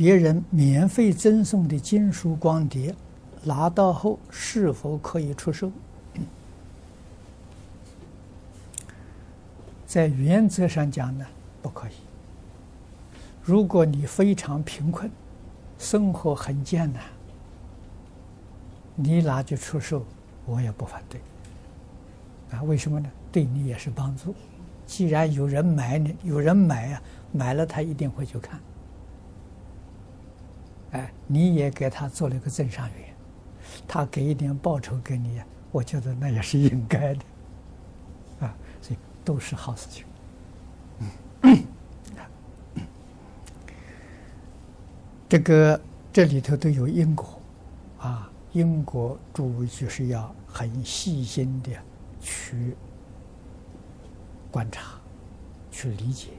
别人免费赠送的经书光碟，拿到后是否可以出售？在原则上讲呢，不可以。如果你非常贫困，生活很艰难，你拿去出售，我也不反对。啊，为什么呢？对你也是帮助。既然有人买你，有人买啊，买了他一定会去看。哎，你也给他做了一个增上缘，他给一点报酬给你，我觉得那也是应该的，啊，所以都是好事情。这个这里头都有因果，啊，因果诸就是要很细心的去观察，去理解。